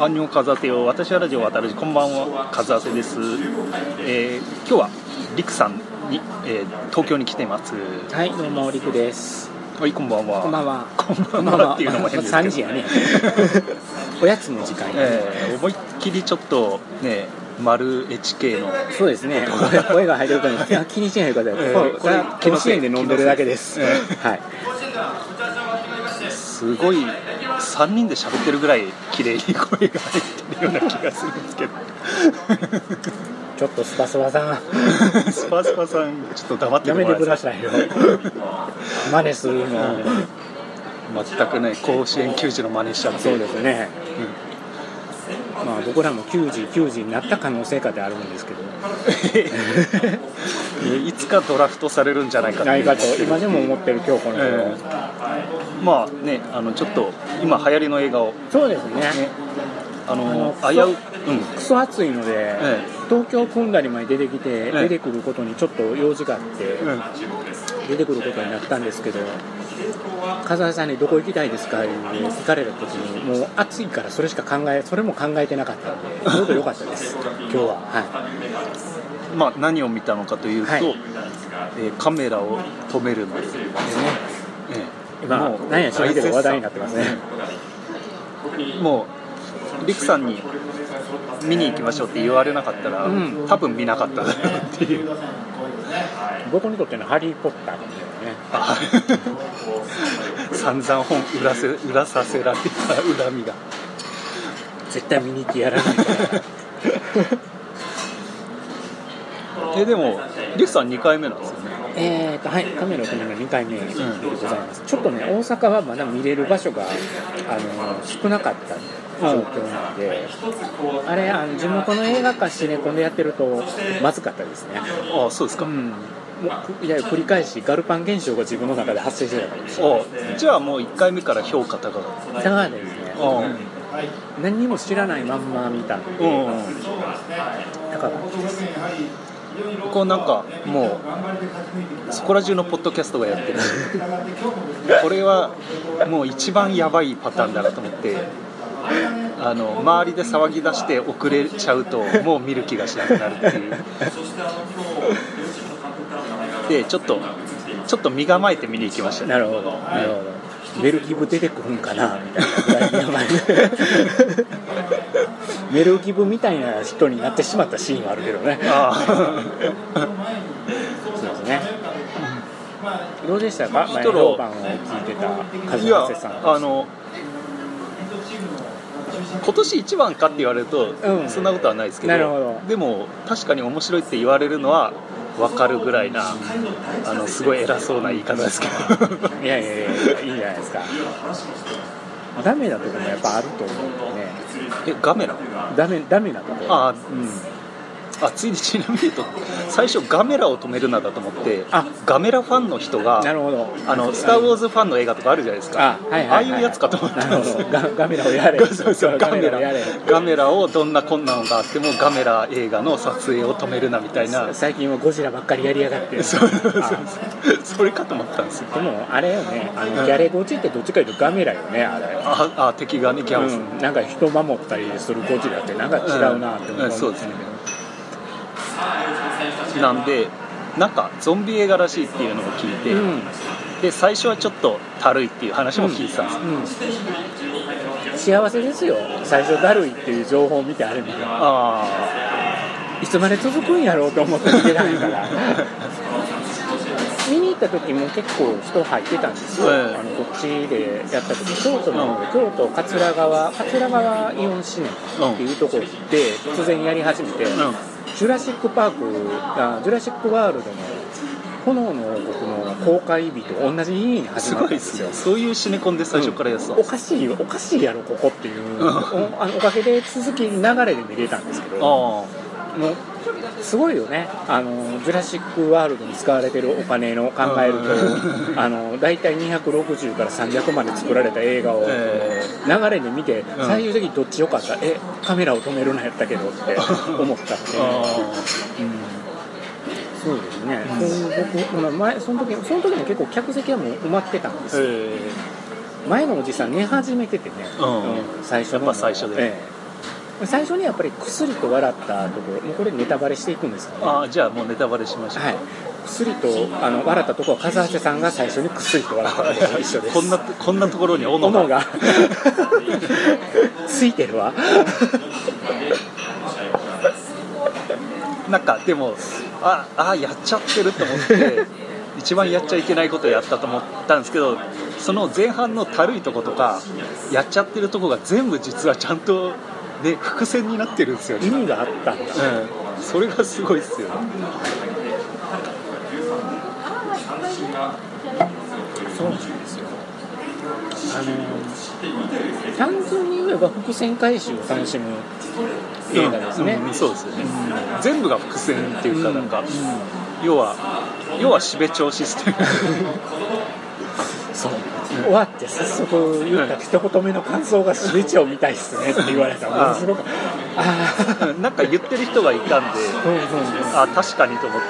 アンニョンカザテよ私はラジオ渡るじこんばんはカザセです、えー今日はリクさんに、えー東京に来ていますはい、どうも、りくです。はいこんばんはこんばんは。こんばんはっていうのも変ですけど3時やね。おやつの時間やね。えー思いっきりちょっとね丸 HK のそうですね。声が入ってるから、気にしないでください。えーこれは気のせい甲子園で飲んでるだけです。えはい。すごい3人で喋ってるぐらい綺麗に声が入ってるような気がするんですけど。ちょっとスパスパさん、スパスパさんちょっと黙ってやめてくだいさいよ。真似するの。全くね甲子園球児の真似しちゃって。そうですね。まあ僕らも球児球児になった可能性かってあるんですけど、いつかドラフトされるんじゃないかないかと今でも思ってる今日この頃。ええ。まあねあのちょっと今流行りの映画を。そうですね。ね。あのあううん。クソ暑いので、え東京組んだりまで出てきて、え出てくることにちょっと用事があって、うん出てくることになったんですけど風さんに「どこ行きたいですか?」って聞かれた時にもう暑いからそれしか考えそれも考えてなかった。んでちょうど良かったです。今日は。はまあ何を見たのかというと、はい。えーカメラを止めるの。です、ね。ええ今もう何や知らんけど話題になってますね。もうリクさんに見に行きましょうって言われなかったら、うん。多分見なかったっていう。僕にとっての「ハリー・ポッター」なんだよね。あ散々本売らせ売らさせられた恨みが。絶対見に行きやらないから。えでもリクさん2回目なんですよねえーとはい、カメラを止める2回目でございます、ちょっとね、大阪はまだ見れる場所があの少なかった状況なので、あれあの、地元の映画館、シネコンでやってると、まずかったですね、ああそうですか、うん、いや繰り返し、ガルパン現象が自分の中で発生してたかもしれない、あじゃあもう1回目から評価高かっだからですね、たあ。何にも知らないまんま見たんで、うんだから、こうなんかもうそこら中のポッドキャストがやってる。これはもう一番やばいパターンだなと思ってあの周りで騒ぎ出して遅れちゃうともう見る気がしなくなるっていう。でちょっとちょっと身構えて見に行きましたね。なるほど、なるほど。メルギブ出てくるんかなみたいなぐらいの名前で メルギブみたいな人になってしまったシーンはあるけどね。あそうですね。どうでしたか前評判を聞いてた和あいや瀬さんあの今年一番かって言われると、うん。そんなことはないですけどでも確かに面白いって言われるのは分かるぐらいなあのすごい偉そうな言い方ですけど。いやいやいやいいんじゃないですか。ダメなとこもやっぱあると思うんでねえガメラ？ダメダメなとこあうんあついでちなみに言うと最初ガメラを止めるなだと思ってあガメラファンの人がなるほど。あの「スター・ウォーズ」ファンの映画とかあるじゃないですか。あはいはい、はい、ああいうやつかと思ったんですガガメラをやれ。そうそうガメラ。ガメラをどんな困難があってもガメラ映画の撮影を止めるなみたいな。最近はゴジラばっかりやりやがって。そうそうそうあそれかと思ったんですよ。でもあれよね。あのギャレゴジってどっちかいうとガメラよねあれ。ああ敵がねギャオス、うん、なんか人守ったりするゴジラってなんか違うなって思う、うん。そうですねなんでなんかゾンビ映画らしいっていうのを聞いて、うん。で最初はちょっとたるいっていう話も聞いてたんです、うん。幸せですよ。最初だるいっていう情報を見てあれ見てあ。いつまで続くんやろうと思って見てないから。見に行った時も結構人入ってたんですよ、ええ。あのこっちでやった時。京都の方で、京都桂川桂川イオンシネマっていうところで突然やり始めて、うんジュラシック・パークあジュラシック・ワールドの炎の王国の公開日と同じ日に始すまったんですよ。ごいですねそういうシネコンで最初からやってたんおです、かしいよおかしいやろここっていう。おあのおかげで続き流れで見れたんですけど。もあ。うすごいよね。あのジュラシック・ワールドに使われてるお金の考えるうん。とあの大体260から300まで作られた映画をえ流れで見てうん。最終的にどっち良かった？えカメラを止めるのやったけどって 思ったってー。あそうですね、僕その時その時も結構客席はもう埋まってたんですよ、ーえ。前のおじさん寝始めててね、うん。最初の。やっぱ最初で。ええ最初にやっぱり薬と笑ったところもうこれネタバレしていくんですかね。ああじゃあもうネタバレしましょう、はい。薬とあの笑ったところは風橋さんが最初に薬と笑ったところと一緒です。こんなこんなところに斧が。斧が。ついてるわ。なんかでもああやっちゃってると思って一番やっちゃいけないことをやったと思ったんですけどその前半のたるいとことかやっちゃってるとこが全部実はちゃんと、ね、伏線になってるんですよね、意味があったんだ。うん、それがすごいっすよ。ねそうなんですよ。あの単純に言えば伏線回収を楽しむ映画ですね、うんそうですよね、全部が伏線っていうかなんか、要は要はしべ調システムそう終わって早速言った一言目の感想が「スイッチを見たいっすね」って言われたらもの。すごくああ なんか言ってる人がいたんであ確かにと思って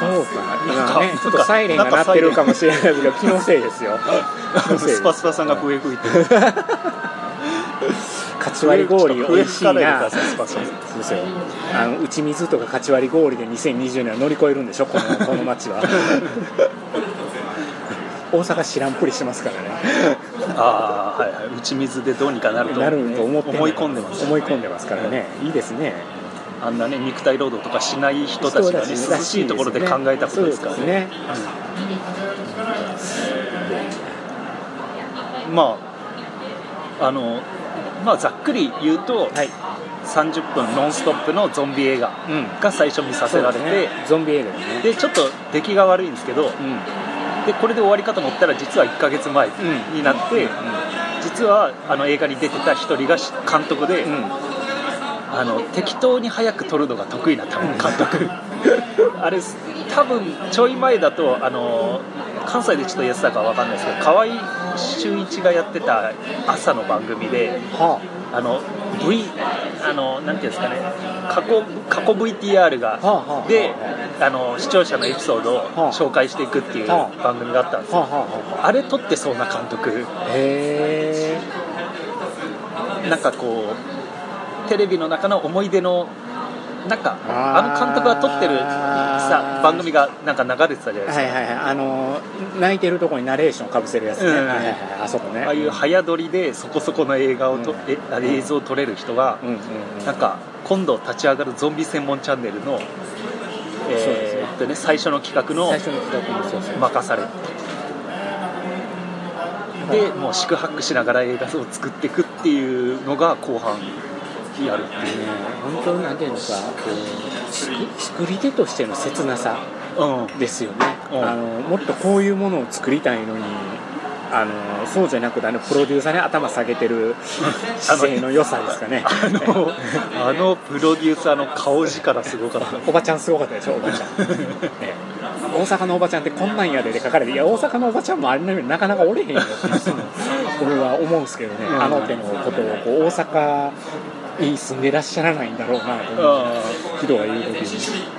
そうか。なんか今ねちょっとサイレンが鳴ってるかもしれないけど気のせいですよ。スパスパさんが笛吹いてカチ割り氷美笛味しいな。いでくなださいスパスパさんそうですよ。あの打ち水とかカチ割り氷で2020年は乗り越えるんでしょこのこの街は大阪知らんぷりしてますからね。ああはいはい。打ち水でどうにかなるとなると思って思い込んでます思い込んでますからね。いいですね。あんなね肉体労働とかしない人たちがね。涼しいところで考えたことですからね。ですね。まああのまあざっくり言うと、はい。30分ノンストップのゾンビ映画うんが最初見させられて、ね。ゾンビ映画でちょっと出来が悪いんですけどうんでこれで終わりかと思ったら実は1ヶ月前になって、実はあの映画に出てた一人がし監督で、うん。あの適当に早く撮るのが得意な多分監督。あれ多分ちょい前だとあの関西でちょっとやってたかわかんないですけど河合俊一がやってた朝の番組ではあの V あのなんていうんですかね過去過去 VTR が、あはあはあ。であの視聴者のエピソードをはあ。紹介していくっていうは番組があったんですはあはあはあれ撮ってそうな監督。あへえ。なんかこうテレビの中の思い出のなんかあの監督が撮ってるさ番組がなんか流れてたじゃないですか、はいはいはい。あの泣いてるとこにナレーションかぶせるやつね、うん。はいはいはい。あそこね。ああいう早撮りでそこそこの映画をと、うん。えあ映像を撮れる人が、うんなんか今度立ち上がるゾンビ専門チャンネルの、そうですね。えーっとね、最初の企画の任されて。でもう四苦八苦しながら映画を作っていくっていうのが後半やるっていうね本当なんていうのかこう作作り手としての切なさうんですよね、うん。あのもっとこういうものを作りたいのにあのそうじゃなくてあのプロデューサーに頭下げてる姿勢の良さですかね。あのあのプロデューサーの顔力すごかった。おばちゃんすごかったでしょおばちゃん、ね大阪のおばちゃんってこんなんやでで書かれていや大阪のおばちゃんもあれななかなかおれへんよって俺は思うんですけどね、うん。あの手のことをこう大阪に住んでらっしゃらないんだろうなと思う。人が言う時に。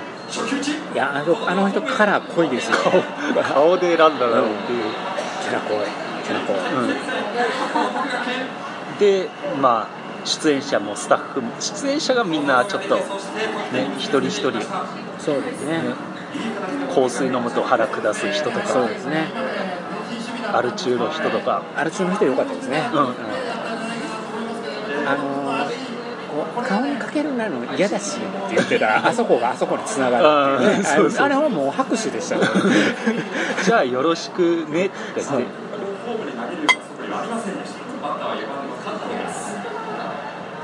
いやあのあの人カラー濃いですよ。顔で選んだだろうっていう、キャラ濃いキャラ濃いでまあ出演者もスタッフも出演者がみんなちょっとね一人一人、ね、そうですね。香水飲むと腹下す人とか。そうですね。アル中の人とか。アル中の人良かったですね、うん。あのー顔にかけるなの嫌だし。って言ってた。あそこがあそこに繋がるっていう。ねあーそうそう。あれはもう拍手でした。ねじゃあよろしくねって。言って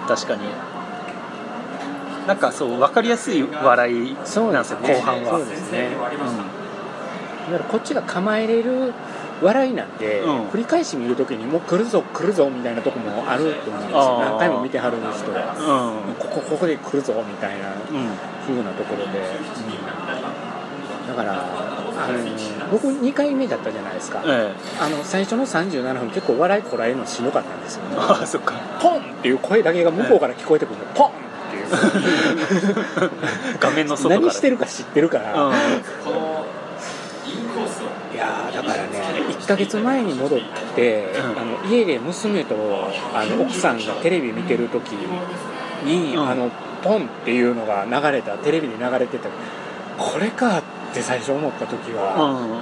確かに。なんかそう分かりやすい笑いなんですよ後半は。そうですね、だからこっちが構えれる笑いなんで、うん。繰り返し見るときにもう来るぞ来るぞみたいなとこもあると思うんですよ。何回も見てはる人は。うん。ここここで来るぞみたいなうん。風なところで、だからあの僕2回目だったじゃないですか、えあの最初の37分結構笑いこらえるのしんどかったんですよね。え ああそっか。ポンっていう声だけが向こうから聞こえてくるの。ポンっていう。画面の外から。何してるか知ってるから、うんいやーだからね1ヶ月前に戻って、うん。あの家で娘とあの奥さんがテレビ見てる時に、うん。あのポンっていうのが流れたテレビに流れてた。これかって最初思った時うは、ん。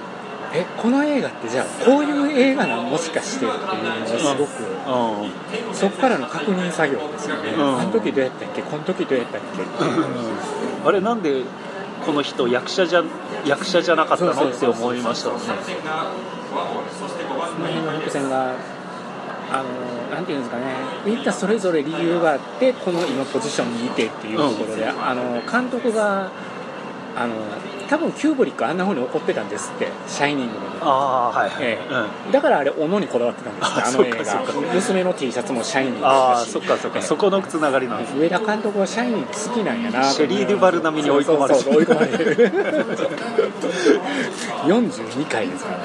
えこの映画ってじゃあこういう映画なのもしかしてっていうのがすごく、うん。そこからの確認作業ですよね、うん。あの時どうやったっけ？この時どうやったっけ？あれなんでこの人役者じゃ役者じゃなかったの？って思いましたもんねその辺の伏線があのなんていうんですかね。みんなそれぞれ理由があってこの今ポジションにいてっていうところで、あの監督があの多分キューブリックあんな風に怒ってたんですって「シャイニング」の時。ああはいはい、ええ。うん。だからあれ斧にこだわってたんですああの映画。娘の T シャツもシャイニングああそっかそっか、ええ。そこのつながりなんです上田監督はシャイニング好きなんやなシェリーデュバル並みに追い込まれてそうそうそう追い込まれる 42回ですから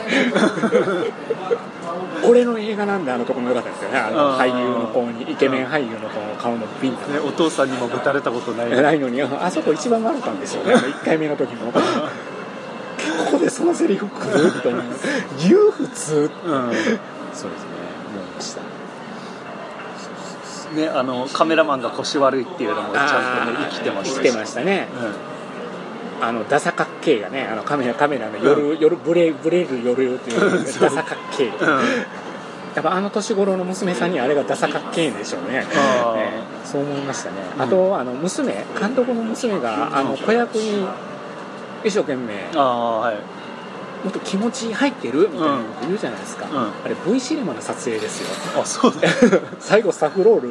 俺の映画なんだあのとこも良かったですよね。あのうん俳優の子にイケメン俳優の子の顔のビンタ。ね、お父さんにもぶたれたことないないのに。あそこ一番悪かったんですよね。あの1回目の時のここでそのセリフ来る？と思う言う普通うん。そうですね。思いました。ね、あのカメラマンが腰悪いっていうのもちゃんとね生きてましたし。生きてましたね。うあのダサかっけーがねあのカメラカメラの夜、夜ブレブレる夜っていうダサかっけー。ん、う。ん。やっぱあの年頃の娘さんにあれがダサかっけーんでしょうね。ね。そう思いましたね、うんあとあの娘監督の娘があの子役に一生懸命ああはいもっと気持ち入ってるみたいなこと言うじゃないですか、うん。あれ V シネマの撮影ですよ。あそうだ 最後スタッフロール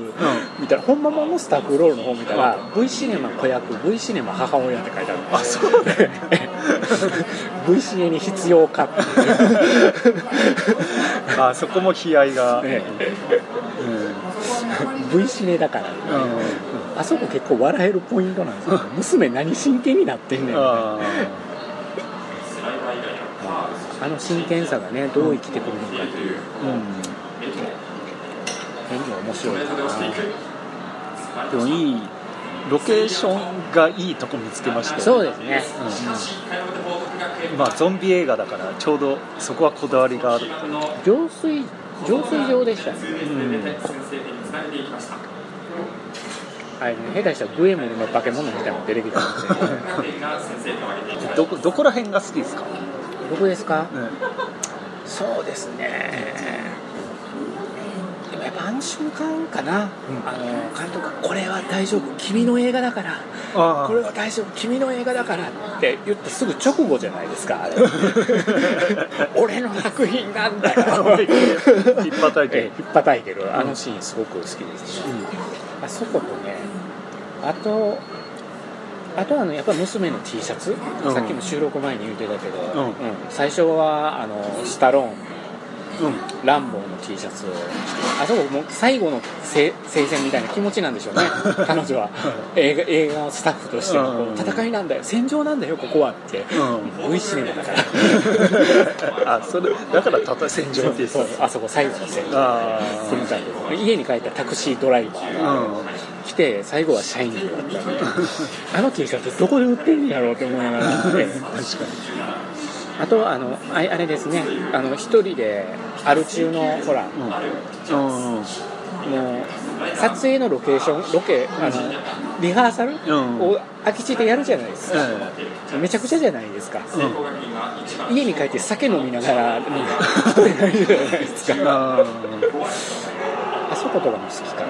見たら本間のスタッフロールの方見たら V シネマ子役 V シネマ母親って書いてある。あそうだ V シネに必要かって。あそこも悲哀が、ね。うん。V シネだから、うあそこ結構笑えるポイントなんですよ。娘何真剣になってんねん。みたいなああの真剣さがねどう生きてくるのか。っていうーうん。演技が面白いかな。でもいいロケーションがいいとこ見つけましたよそうですね、まあゾンビ映画だからちょうどそこはこだわりがある。浄水浄水場でしたね。あれね下手したらグエムルの化け物みたいなの出てきたんですよどこどこら辺が好きですか、どこですか？うん。そうですね。でもやっぱあの瞬間かな、うん。あの監督が「これは大丈夫君の映画だから。あこれは大丈夫君の映画だから」って言ってすぐ直後じゃないですかあれ。俺の作品なんだよ引っ叩いてええ引っ叩いてる。あのシーンすごく好きですね、あそことねあとあとはあのやっぱ娘の T シャツ、うん。さっきも収録前に言ってたけど、うん。最初はあのスタローン。うん。ランボーの T シャツを。着てあそこもう最後の聖聖戦みたいな気持ちなんでしょうね。彼女は。映画映画スタッフとしてううん。戦いなんだよ。戦場なんだよここはって、うシネマだから。あそれだからたた戦場って言ってそうあそこ最後の戦場。あ家に帰ったタクシードライバーが。うん来て最後はシャイニングだった。あの T シャツどこで売ってんねやろうって思いながら確かにあとあのああれですね。あの一人でアル中のほらうん。うんもう撮影のロケーションロケあのリハーサルうん。を空き地でやるじゃないですか、えめちゃくちゃじゃないですか、えうん。家に帰って酒飲みながら撮れな。いじゃないですか。ああそことかも好きかな、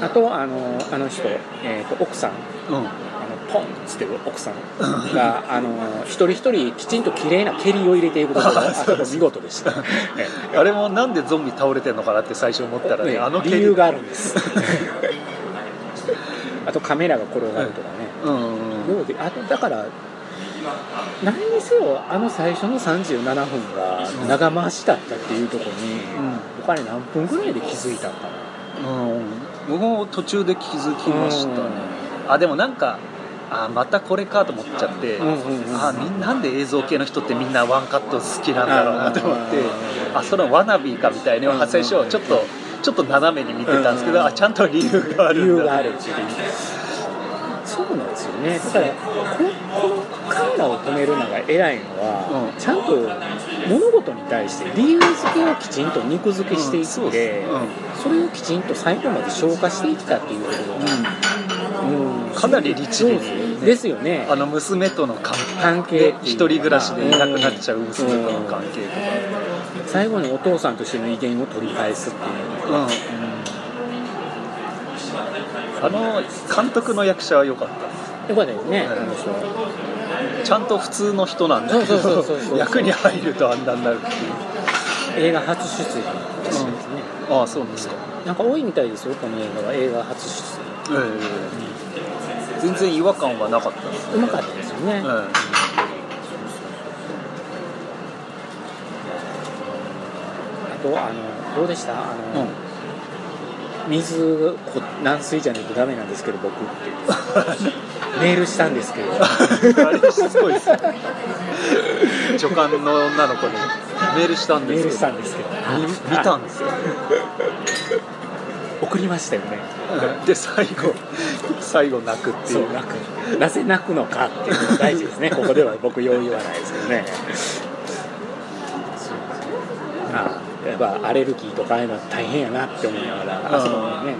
あとあのあの人、えー、と奥さん。ーうん。あのポンっつってる奥さんが あの一人一人きちんと綺麗な蹴りを入れていくところ あそこ見事でした、え えあれもなんでゾンビ倒れてんのかなって最初思ったらねねあの理由があるんです。あとカメラが転がるとかね、うんうんどうであとだから何にせよあの最初の37分が長回しだったっていうところに、僕あれ何分ぐらいで気づいたのかな。うん僕も途中で気づきましたねあでもなんかあまたこれかと思っちゃって、うんうんうんあみんなんで映像系の人ってみんなワンカット好きなんだろうなと思ってあそのワナビーかみたいに最初ちょっとちょっと斜めに見てたんですけど、あちゃんと理由があるんだ。理由があるっていう。そそうなんですよね。だからここのカメラを止めるのが偉いのは、うん。ちゃんと物事に対して理由付けをきちんと肉付けしていって、うんそうですそれをきちんと最後まで消化していったっていうところが、うん。かなり律儀に。そうですよね。あの娘との関関係一人暮らしでいなくなっちゃう娘との関係と最後にお父さんとしての威厳を取り返すっていうか、うん、あの監督の役者は良かったよかったですね、ちゃんと普通の人なんだけど役に入るとあんなになるっていう。映画初出演らしいですね、ああそうですか。なんか多いみたいですよこの映画は。映画初出ええ全然違和感はなかったです演うまかったですよね、うんあとあのどうでした？あの、うん水こ軟水じゃないとダメなんですけど僕。っ てメールしたんですけど。あれしつこいですね。助監の女の子にメールしたんメールですけど。したんですけど。見見たんですよ送りましたよね。で最後最後泣くっていう。なぜ泣くのかっていうのが大事ですね。ここでは僕よう言わないですけどねああやっぱアレルギーとかああいうの大変やなって思いながらあそこにね。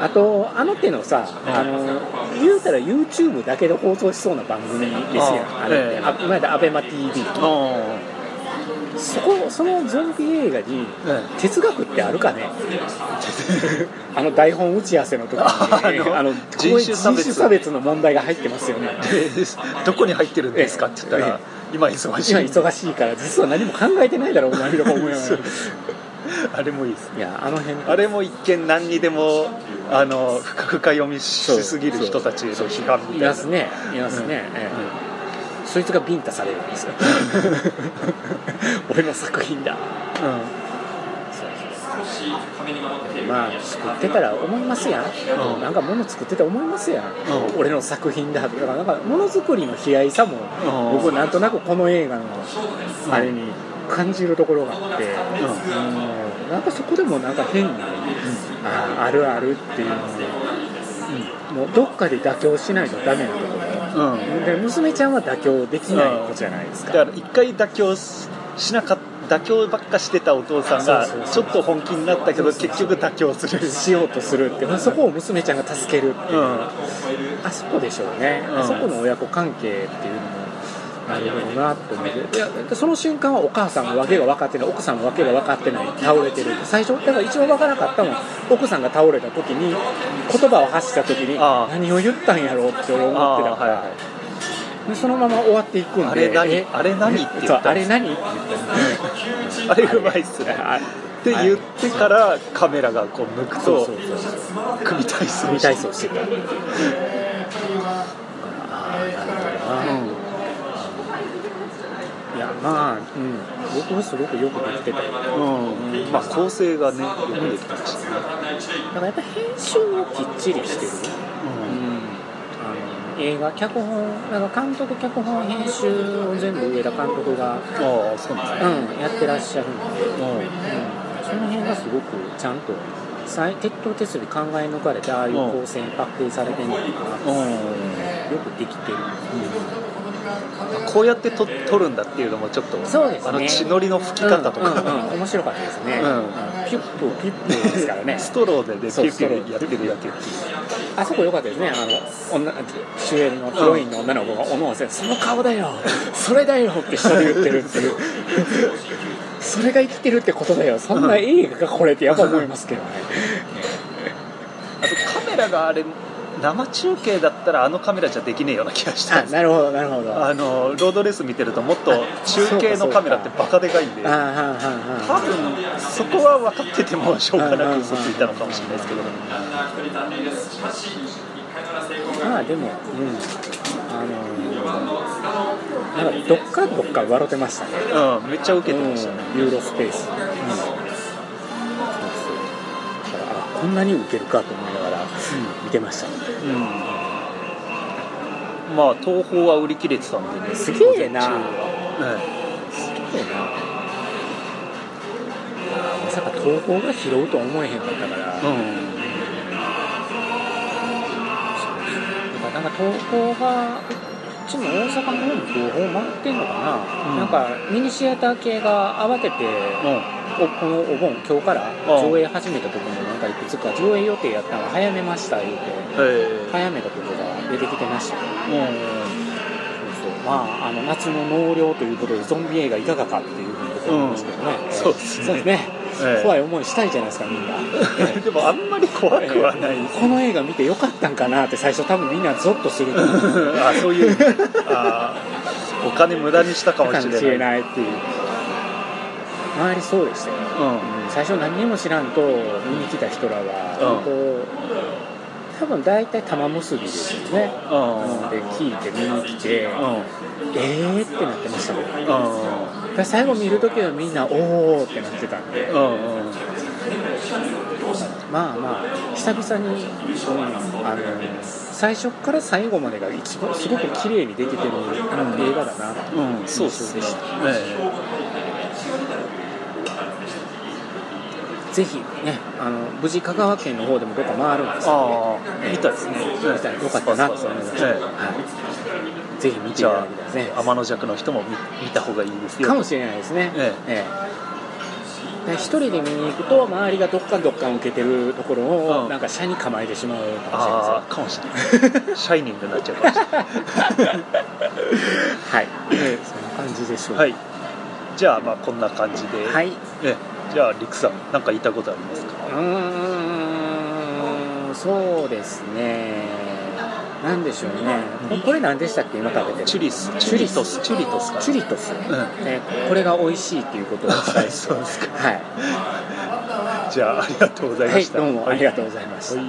あとあの手のさ、うん。あの言うたら YouTube だけで放送しそうな番組ですやん。ああれって、ええ。あ今まで ABEMATV あそこそのゾンビ映画にえ哲学ってあるかね？あの台本打ち合わせの時に、あのあの人種差別。人種差別の問題が入ってますよね。でどこに入ってるんですかって言ったら今忙しい。今忙しいから実は何も考えてないだろうお前とか思いながらあれもいいですね。いやあの辺。あれも一見何にでもあの深々読みしすぎる人たちへの批判みいたいな。ますね。いますね、ええ。そいつがビンタされるんですよ。俺の作品だまあ作ってたら思いますやん、うん。なんか物作ってて思いますやん、うん。俺の作品だとかなんかものづくりの悲哀さも、うん。僕なんとなくこの映画のあれに感じるところがあって、うん。なんかそこでもなんか変に、ああるあるっていうのに、もうどっかで妥協しないとダメなところ、で娘ちゃんは妥協できない子じゃないですか、だから一回妥協ししなかった妥協ばっかしてたお父さんがちょっと本気になったけど結局妥協する。しようとするって、まあ、そこを娘ちゃんが助けるっていう、うん。あそこでしょうね、うん。あそこの親子関係っていうのもなるほどなと思ってい。やその瞬間はお母さんの訳が分かってない。奥さんの訳が分かってない。倒れてる最初？だから一番分からなかったのは奥さんが倒れた時に言葉を発した時に何を言ったんやろうって俺思あってたから、でそのまま終わっていくんで。あれ何え？あれ何って言あれ何って言ったあれうまいっすね。あって言ってからカメラがこう向くと組体操組体操してた。ああなるほどな、いやまあ、うん、僕はすごくよくできてた。ようん。まあ構成がねよくできてましたねだからやっぱ編集をきっちりしてる、映画脚本だから監督脚本編集を全部上田監督が、ああそうなんですね。うん、やってらっしゃるんで、うん、その辺がすごくちゃんと最鉄頭鉄尾考え抜かれてああいう構成にパッケージされてるのかな、うん。よくできてる、こうやって撮撮るんだっていうのもちょっとそうですね。あの血のりの吹き方とか、うんうんうん。面白かったですね、うん。ピュップピュップですからね。ストローでねピュッピュやってるだけあそこ良かったですね。あの女主演のヒロインの女の子がおのおせその顔だよ。それだよって一人で言ってるっていう。それが生きてるってことだよ。そんな映画がこれってやっぱ思いますけどね。あとカメラがあれ生中継だったらあのカメラじゃできねえような気がしたんです。あなるほどなるほど。ああのロードレース見てるともっと中継のカメラってバカでかいんであはんはんはん多分そこは分かっててもしょうがなく嘘ついたのかもしれないですけど。まあでも、うん、あのーなんかどっかどっか笑ってましたね。うんめっちゃ受けてましたね。うんユーロスペース、うん、そうそう。だからあこんなに受けるかと思いながら。見てました、うん。まあ東宝は売り切れてたんでねすげえな。午前中はそうやな。まさか東宝が拾うとは思えへんかったから、うん、うん、なんか東宝がうちも大阪の方も東宝回ってんのかな、うん。なんかミニシアター系が慌ててうん。おこのお盆今日からうん上映始めたとこもなんかいくつか上映予定やったのが早めました言うてえ。早めたとこが出てきてました。ねうん。まああの夏の納涼ということでゾンビ映画いかがかっていうふうに僕は思いますけどね、うん。そうですね。ね、ええ。怖い思いしたいじゃないですかみんな。でもあんまり怖くはない この映画見てよかったんかなって最初多分みんなゾッとすると思う。あそういう。あお金無駄にしたかもしれないっていう周りそうでしたよ、うん。うん。最初何にも知らんと見に来た人らは、うん。こう多分大体玉結びですよね、うん。で聞いて見に来て、うん。えーってなってましたもん。うんで最後見るときはみんなおーってなってたんで、まあまあ久々に、うんあの最初から最後までが一番すごく綺麗にできてる映画だなっていううん。そうですね。印象でしたえぜひねあの無事香川県の方でもどっか回るんですよ、ああ。見たいですね。見たらよかったなと思いました、ええ。はい、ぜひ見ていただきたいですね。あ天の弱の人も見見た方がいいですよ。かもしれないですね。ええ。一人で見に行くと周りがどっかんどっかん受けてるところを、うん。なんか車に構えてしまうかもしれません。ああかもしれない。シャイニングになっちゃうかもしれない。はい、えーそんな感じでしょう。はい。じゃあまあこんな感じで、はい、えじゃあリクさん何か言いたいことありますか？うーんそうですね。なんでしょうね。これ何でしたっけ？今食べてるチュリス。チュリトスチュリトスか。チュリトス、ん。えーこれが美味しいっていうことをお伝えして。そうですか。はい、じゃあありがとうございました。はい、どうもありがとうございました、はい